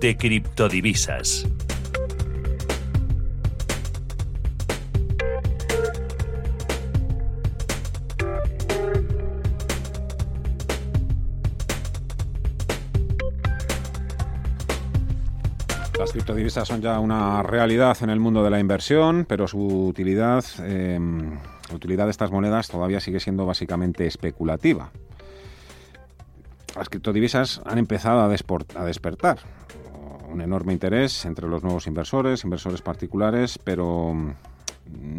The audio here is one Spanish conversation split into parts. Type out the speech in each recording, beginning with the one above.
de criptodivisas. Las criptodivisas son ya una realidad en el mundo de la inversión, pero su utilidad, em, la utilidad de estas monedas todavía sigue siendo básicamente especulativa. Las criptodivisas han empezado a, a despertar un enorme interés entre los nuevos inversores, inversores particulares, pero mm,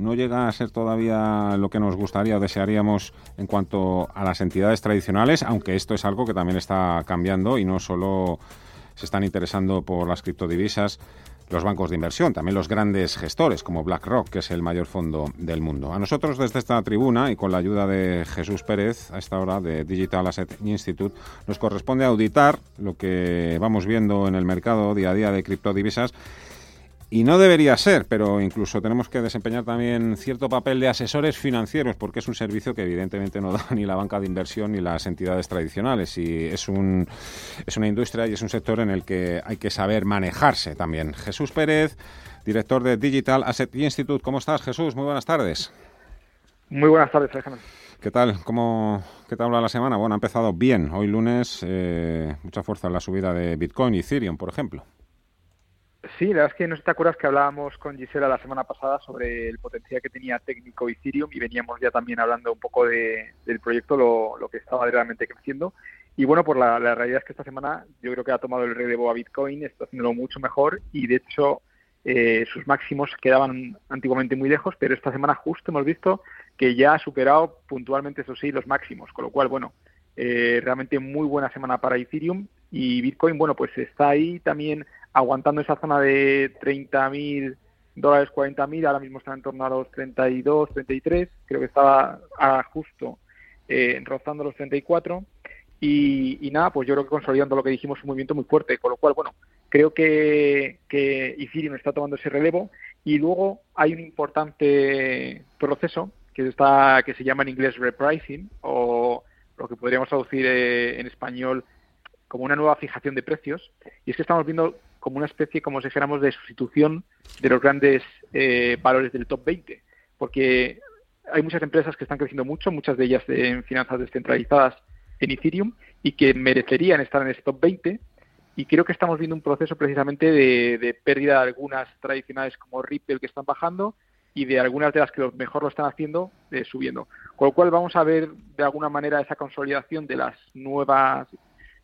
no llega a ser todavía lo que nos gustaría o desearíamos en cuanto a las entidades tradicionales, aunque esto es algo que también está cambiando y no solo se están interesando por las criptodivisas los bancos de inversión, también los grandes gestores como BlackRock, que es el mayor fondo del mundo. A nosotros desde esta tribuna y con la ayuda de Jesús Pérez, a esta hora de Digital Asset Institute, nos corresponde auditar lo que vamos viendo en el mercado día a día de criptodivisas y no debería ser, pero incluso tenemos que desempeñar también cierto papel de asesores financieros, porque es un servicio que evidentemente no da ni la banca de inversión ni las entidades tradicionales. Y es, un, es una industria y es un sector en el que hay que saber manejarse también. Jesús Pérez, director de Digital Asset Institute. ¿Cómo estás, Jesús? Muy buenas tardes. Muy buenas tardes, Alejandro. ¿Qué tal? ¿Cómo, ¿Qué tal va la semana? Bueno, ha empezado bien. Hoy lunes, eh, mucha fuerza en la subida de Bitcoin y Ethereum, por ejemplo. Sí, la verdad es que no sé si te acuerdas que hablábamos con Gisela la semana pasada sobre el potencial que tenía técnico Ethereum y veníamos ya también hablando un poco de, del proyecto, lo, lo, que estaba realmente creciendo. Y bueno, por la, la, realidad es que esta semana yo creo que ha tomado el relevo a Bitcoin, está haciéndolo mucho mejor y de hecho eh, sus máximos quedaban antiguamente muy lejos, pero esta semana justo hemos visto que ya ha superado puntualmente, eso sí, los máximos, con lo cual, bueno, eh, realmente muy buena semana para Ethereum y Bitcoin, bueno, pues está ahí también aguantando esa zona de 30.000 dólares, 40.000, ahora mismo está en torno a los 32, 33, creo que estaba a justo eh, rozando los 34. Y, y, nada, pues yo creo que consolidando lo que dijimos, un movimiento muy fuerte, con lo cual, bueno, creo que, que Ethereum está tomando ese relevo y luego hay un importante proceso que, está, que se llama en inglés repricing o lo que podríamos traducir eh, en español como una nueva fijación de precios y es que estamos viendo como una especie, como si dijéramos, de sustitución de los grandes eh, valores del top 20, porque hay muchas empresas que están creciendo mucho, muchas de ellas en finanzas descentralizadas en Ethereum y que merecerían estar en ese top 20 y creo que estamos viendo un proceso precisamente de, pérdida de algunas tradicionales como Ripple que están bajando y de algunas de las que mejor lo están haciendo eh, subiendo. Con lo cual vamos a ver de alguna manera esa consolidación de las nuevas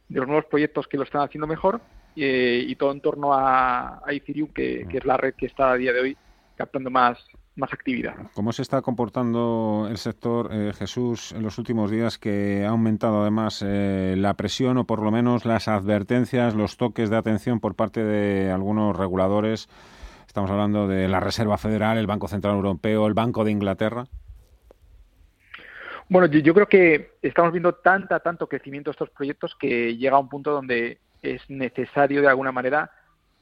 de los nuevos proyectos que lo están haciendo mejor eh, y todo en torno a, a Ethereum, que, que, es la red que está a día de hoy captando más, más actividad. ¿Cómo se está comportando el sector, eh, Jesús, en los últimos días que ha aumentado además eh, la presión o por lo menos las advertencias, los toques de atención por parte de algunos reguladores? Estamos hablando de la Reserva Federal, el Banco Central Europeo, el Banco de Inglaterra. Bueno, yo, yo, creo que estamos viendo tanta, tanto crecimiento de estos proyectos que llega a un punto donde es necesario de alguna manera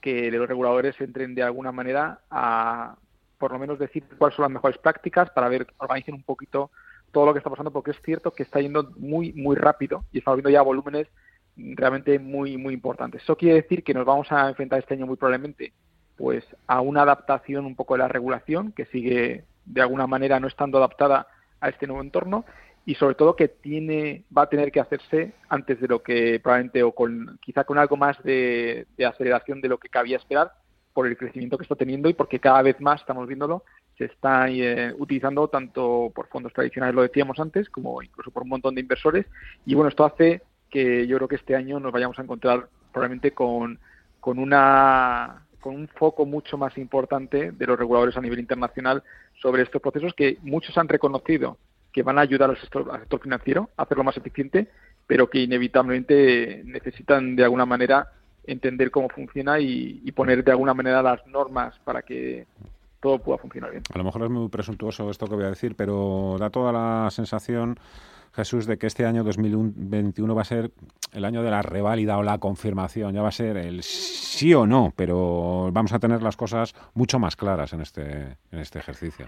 que los reguladores entren de alguna manera a por lo menos decir cuáles son las mejores prácticas para ver, organicen un poquito todo lo que está pasando, porque es cierto que está yendo muy, muy rápido y estamos viendo ya volúmenes realmente muy, muy importantes. Eso quiere decir que nos vamos a enfrentar este año muy probablemente pues a una adaptación un poco de la regulación que sigue de alguna manera no estando adaptada a este nuevo entorno y sobre todo que tiene va a tener que hacerse antes de lo que probablemente o con quizá con algo más de, aceleración de lo que cabía esperar por el crecimiento que está teniendo y porque cada vez más estamos viéndolo se está eh, utilizando tanto por fondos tradicionales lo decíamos antes como incluso por un montón de inversores. Y bueno esto hace que yo creo que este año nos vayamos a encontrar probablemente con con una con un foco mucho más importante de los reguladores a nivel internacional sobre estos procesos que muchos han reconocido que van a ayudar al sector, al sector financiero a hacerlo más eficiente, pero que inevitablemente necesitan de alguna manera entender cómo funciona y, y, poner de alguna manera las normas para que todo pueda funcionar bien. A lo mejor es muy presuntuoso esto que voy a decir, pero da toda la sensación, Jesús, de que este año 2021 va a ser el año de la reválida o la confirmación, ya va a ser el sí o no, pero vamos a tener las cosas mucho más claras en este, en este ejercicio.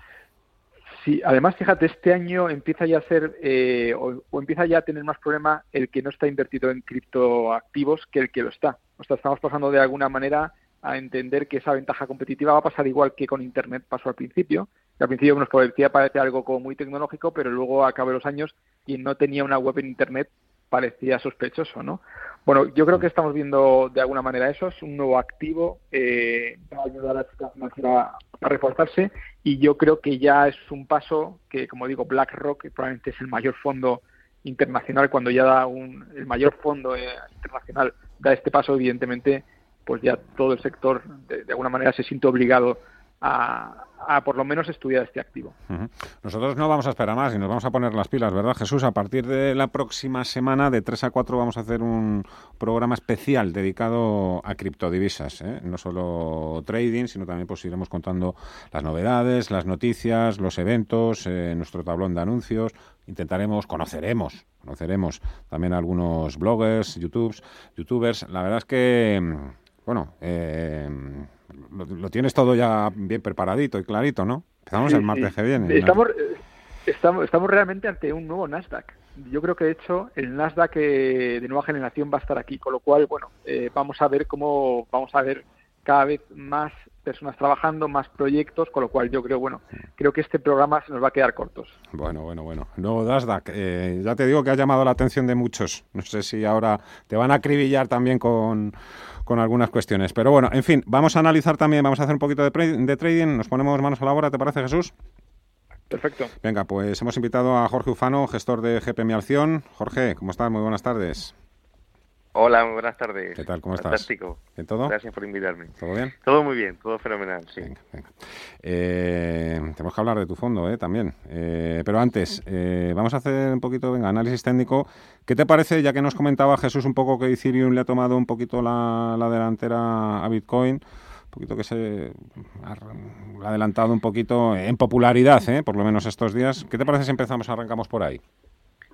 Sí, además, fíjate, este año empieza ya a ser, eh, o, empieza ya a tener más problema el que no está invertido en criptoactivos que el que lo está. O sea, estamos pasando de alguna manera a entender que esa ventaja competitiva va a pasar igual que con Internet pasó al principio. al principio nos parecía parece algo como muy tecnológico, pero luego a cabo de los años quien no tenía una web en Internet parecía sospechoso, ¿no? Bueno, yo creo que estamos viendo de alguna manera eso, es un nuevo activo, eh, va a ayudar a a reforzarse y yo creo que ya es un paso que, como digo, BlackRock que probablemente es el mayor fondo internacional, cuando ya da un, el mayor fondo eh, internacional da este paso, evidentemente, pues ya todo el sector de alguna manera se siente obligado a, por lo menos estudiar este activo. Nosotros no vamos a esperar más y nos vamos a poner las pilas, ¿verdad, Jesús? A partir de la próxima semana, de 3 a 4, vamos a hacer un programa especial dedicado a criptodivisas. ¿eh? No solo trading, sino también pues iremos contando las novedades, las noticias, los eventos, eh, nuestro tablón de anuncios. Intentaremos, conoceremos, conoceremos también algunos bloggers, YouTubes, youtubers. La verdad es que, bueno, eh, lo, tienes todo ya bien preparadito y clarito, ¿no? Empezamos el martes que viene. Estamos, estamos, estamos realmente ante un nuevo Nasdaq. Yo creo que de hecho el Nasdaq eh, de nueva generación va a estar aquí, con lo cual, bueno, eh, vamos a ver cómo vamos a ver cada vez más personas trabajando, más proyectos, con lo cual yo creo, bueno, creo que este programa se nos va a quedar cortos. Bueno, bueno, bueno. Nuevo Nasdaq, eh, ya te digo que ha llamado la atención de muchos. No sé si ahora te van a acribillar también con con algunas cuestiones. Pero bueno, en fin, vamos a analizar también, vamos a hacer un poquito de, de trading, nos ponemos manos a la obra, ¿te parece Jesús? Perfecto. Venga, pues hemos invitado a Jorge Ufano, gestor de GP Mi Alción. Jorge, ¿cómo estás? Muy buenas tardes. Hola, muy buenas tardes. ¿Qué tal? ¿Cómo estás? Fantástico. ¿En todo? Gracias por invitarme. ¿Todo bien? Todo muy bien, todo fenomenal, sí. Venga, venga. Eh, tenemos que hablar de tu fondo eh, también. Eh, pero antes, eh, vamos a hacer un poquito, venga, análisis técnico. ¿Qué te parece, ya que nos comentaba Jesús un poco que Ethereum le ha tomado un poquito la, la delantera a Bitcoin? Un poquito que se ha adelantado un poquito en popularidad, por lo menos estos días. ¿Qué te parece si empezamos, arrancamos por ahí?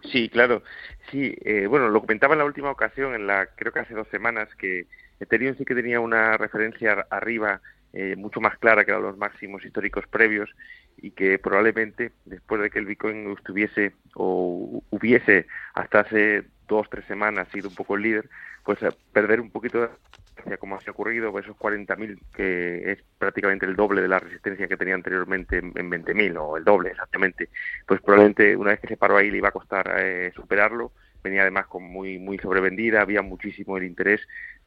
Sí, claro. Sí, eh, bueno, lo comentaba en la última ocasión, en la creo que hace dos semanas, que Ethereum sí que tenía una referencia arriba eh, mucho más clara que los máximos históricos previos y que probablemente después de que el Bitcoin estuviese o hubiese hasta hace dos tres semanas sido un poco el líder, pues perder un poquito de como ha ocurrido, pues esos 40.000, que es prácticamente el doble de la resistencia que tenía anteriormente en, 20.000, o el doble exactamente, pues probablemente una vez que se paró ahí le iba a costar eh, superarlo. Venía además con muy muy sobrevendida, había muchísimo el interés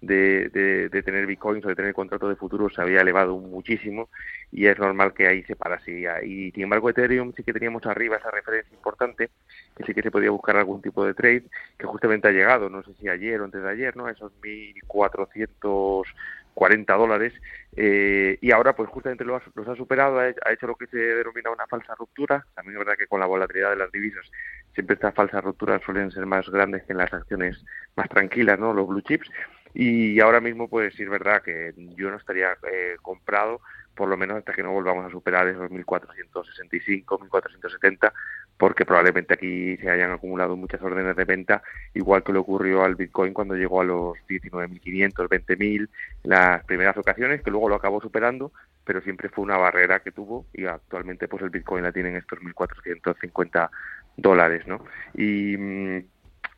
de, de, tener bitcoins o de tener contratos de futuro se había elevado muchísimo y es normal que ahí se parase. Y sin embargo Ethereum sí que teníamos arriba esa referencia importante, que sí que se podía buscar algún tipo de trade, que justamente ha llegado, no sé si ayer o antes de ayer, ¿no? Esos 1.440 dólares eh, y ahora pues justamente los ha, superado, ha, hecho lo que se denomina una falsa ruptura. También es verdad que con la volatilidad de las divisas siempre estas falsas rupturas suelen ser más grandes que en las acciones más tranquilas, ¿no? Los blue chips. Y ahora mismo, pues sí es verdad que yo no estaría eh, comprado, por lo menos hasta que no volvamos a superar esos 1.465, 1.470, porque probablemente aquí se hayan acumulado muchas órdenes de venta, igual que le ocurrió al Bitcoin cuando llegó a los 19.500, 20.000, las primeras ocasiones, que luego lo acabó superando, pero siempre fue una barrera que tuvo y actualmente pues el Bitcoin la tiene en estos 1.450 dólares, ¿no? Y mm,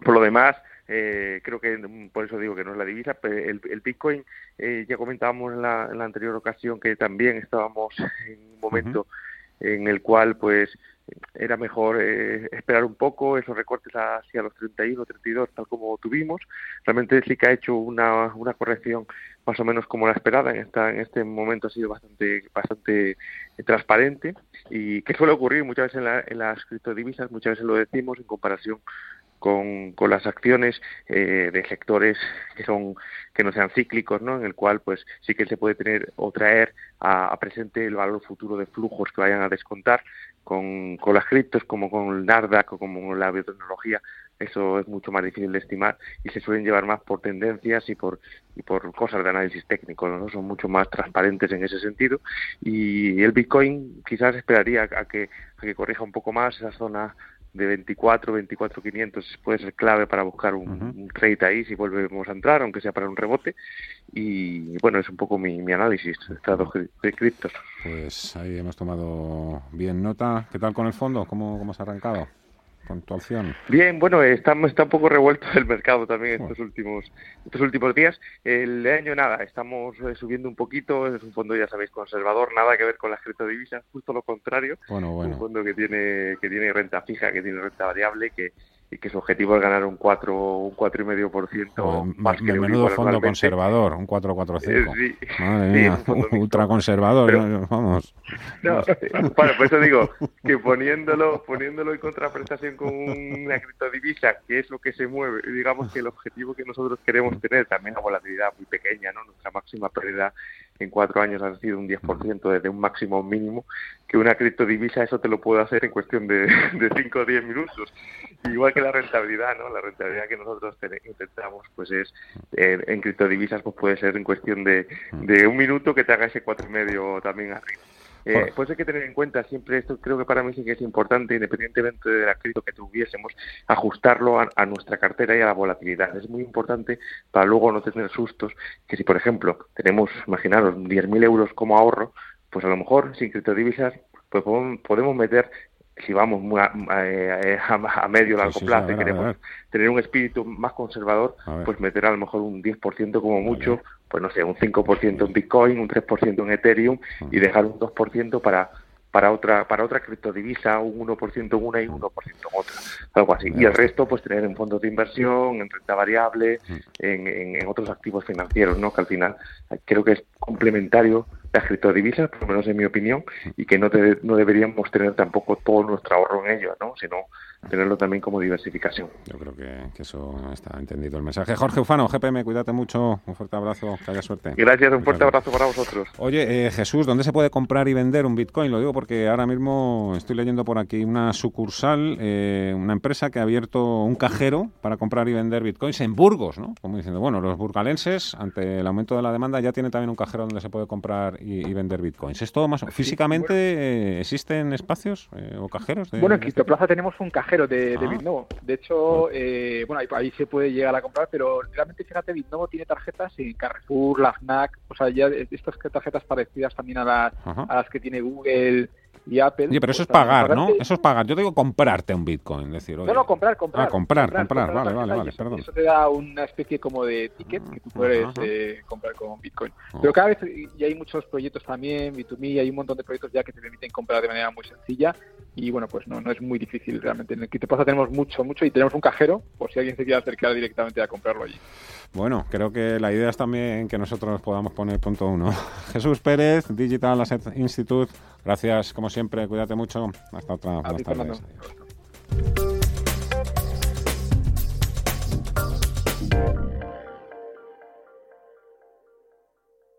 por lo demás, eh, creo que mm, por eso digo que no es la divisa. Pero el, el Bitcoin, eh, ya comentábamos en la, en la, anterior ocasión que también estábamos en un momento en el cual, pues, era mejor eh, esperar un poco esos recortes hacia los 31, 32, tal como tuvimos. Realmente sí que ha hecho una, una corrección más o menos como la esperada. En, esta, en este momento ha sido bastante, bastante transparente y que suele ocurrir muchas veces en, la, en las criptodivisas, muchas veces lo decimos en comparación con, con las acciones eh, de sectores que son que no sean cíclicos, ¿no? En el cual pues sí que se puede tener o traer a, presente el valor futuro de flujos que vayan a descontar con, con las criptos como con el Nasdaq o como con la biotecnología eso es mucho más difícil de estimar y se suelen llevar más por tendencias y por y por cosas de análisis técnico, ¿no? Son mucho más transparentes en ese sentido y el Bitcoin quizás esperaría a que, a que corrija un poco más esa zona de 24, 24, 500 puede ser clave para buscar un, trade ahí si volvemos a entrar, aunque sea para un rebote. Y bueno, es un poco mi, mi análisis de, de criptos. Pues ahí hemos tomado bien nota. ¿Qué tal con el fondo? ¿Cómo, cómo has arrancado? Bien, bueno, está, está un poco revuelto el mercado también estos últimos estos últimos días. El año nada, estamos eh, subiendo un poquito, es un fondo, ya sabéis, conservador, nada que ver con las criptodivisas, justo lo contrario. Bueno, bueno. Un fondo que tiene, que tiene renta fija, que tiene renta variable, que, y que su objetivo es ganar un 4 un cuatro y medio por ciento más que menudo fondo conservador un 445 eh, sí, madre mía ultra conservador vamos. No, bueno por eso digo que poniéndolo poniéndolo en contraprestación con una criptodivisa que es lo que se mueve digamos que el objetivo que nosotros queremos tener también la volatilidad muy pequeña no nuestra máxima pérdida en cuatro años ha sido un 10% desde un máximo mínimo, que una criptodivisa eso te lo puedo hacer en cuestión de, de 5 o 10 minutos. Igual que la rentabilidad, ¿no? La rentabilidad que nosotros intentamos, pues es, eh, en criptodivisas, pues puede ser en cuestión de, de un minuto que te haga ese cuatro y medio también arriba. Eh, pues hay que tener en cuenta siempre esto, creo que para mí sí que es importante, independientemente de la cripto que tuviésemos, ajustarlo a, nuestra cartera y a la volatilidad. Es muy importante para luego no tener sustos, que si por ejemplo tenemos, imaginaros, 10.000 euros como ahorro, pues a lo mejor sin criptodivisas pues podemos meter si vamos a, eh, a, medio largo plazo y queremos tener un espíritu más conservador, pues meter a lo mejor un 10% como mucho, pues no sé, un 5% en Bitcoin, un 3% en Ethereum y dejar un 2% para para otra para otra criptodivisa, un 1% en una y un 1% en otra, algo así. Y el resto, pues tener en fondos de inversión, en renta variable, en, en, otros activos financieros, ¿no? Que al final creo que es complementario las criptodivisas, por lo menos en mi opinión, y que no, no deberíamos tener tampoco todo nuestro ahorro en ello, ¿no? sino tenerlo también como diversificación. Yo creo que, eso está entendido el mensaje. Jorge Ufano, GPM, cuídate mucho, un fuerte abrazo, que haya suerte. Gracias, un fuerte abrazo para vosotros. Oye, eh, Jesús, ¿dónde se puede comprar y vender un Bitcoin? Lo digo porque ahora mismo estoy leyendo por aquí una sucursal, eh, una empresa que ha abierto un cajero para comprar y vender Bitcoins en Burgos, ¿no? Como diciendo, bueno, los burgalenses, ante el aumento de la demanda, ya tienen también un cajero donde se puede comprar y, vender bitcoins. ¿Es todo más físicamente eh, existen espacios eh, o cajeros? bueno, en Criptoplaza tenemos un cajero de, de ah. Bitnovo. De hecho, eh, bueno, ahí, se puede llegar a comprar, pero realmente fíjate, Bitnovo tiene tarjetas en Carrefour, la FNAC, o sea, ya estas tarjetas parecidas también a las, a las que tiene Google y Apple. pero eso pues, es pagar, ¿no? Eso es pagar. Yo digo comprarte un Bitcoin, decir, No, no, comprar, comprar. Ah, comprar, comprar, vale, vale, vale, perdón. Eso te da una especie como de ticket que tú puedes eh, comprar con Bitcoin. Oh. Pero cada vez, y hay muchos proyectos también, B2Me, hay un montón de proyectos ya que te permiten comprar de manera muy sencilla y bueno, pues no, no es muy difícil realmente. En el pasa tenemos mucho, mucho y tenemos un cajero por si alguien se quiere acercar directamente a comprarlo allí. Bueno, creo que la idea es también que nosotros podamos poner punto uno. Jesús Pérez, Digital Asset Institute, gracias como siempre, cuídate mucho. Hasta otra. Hasta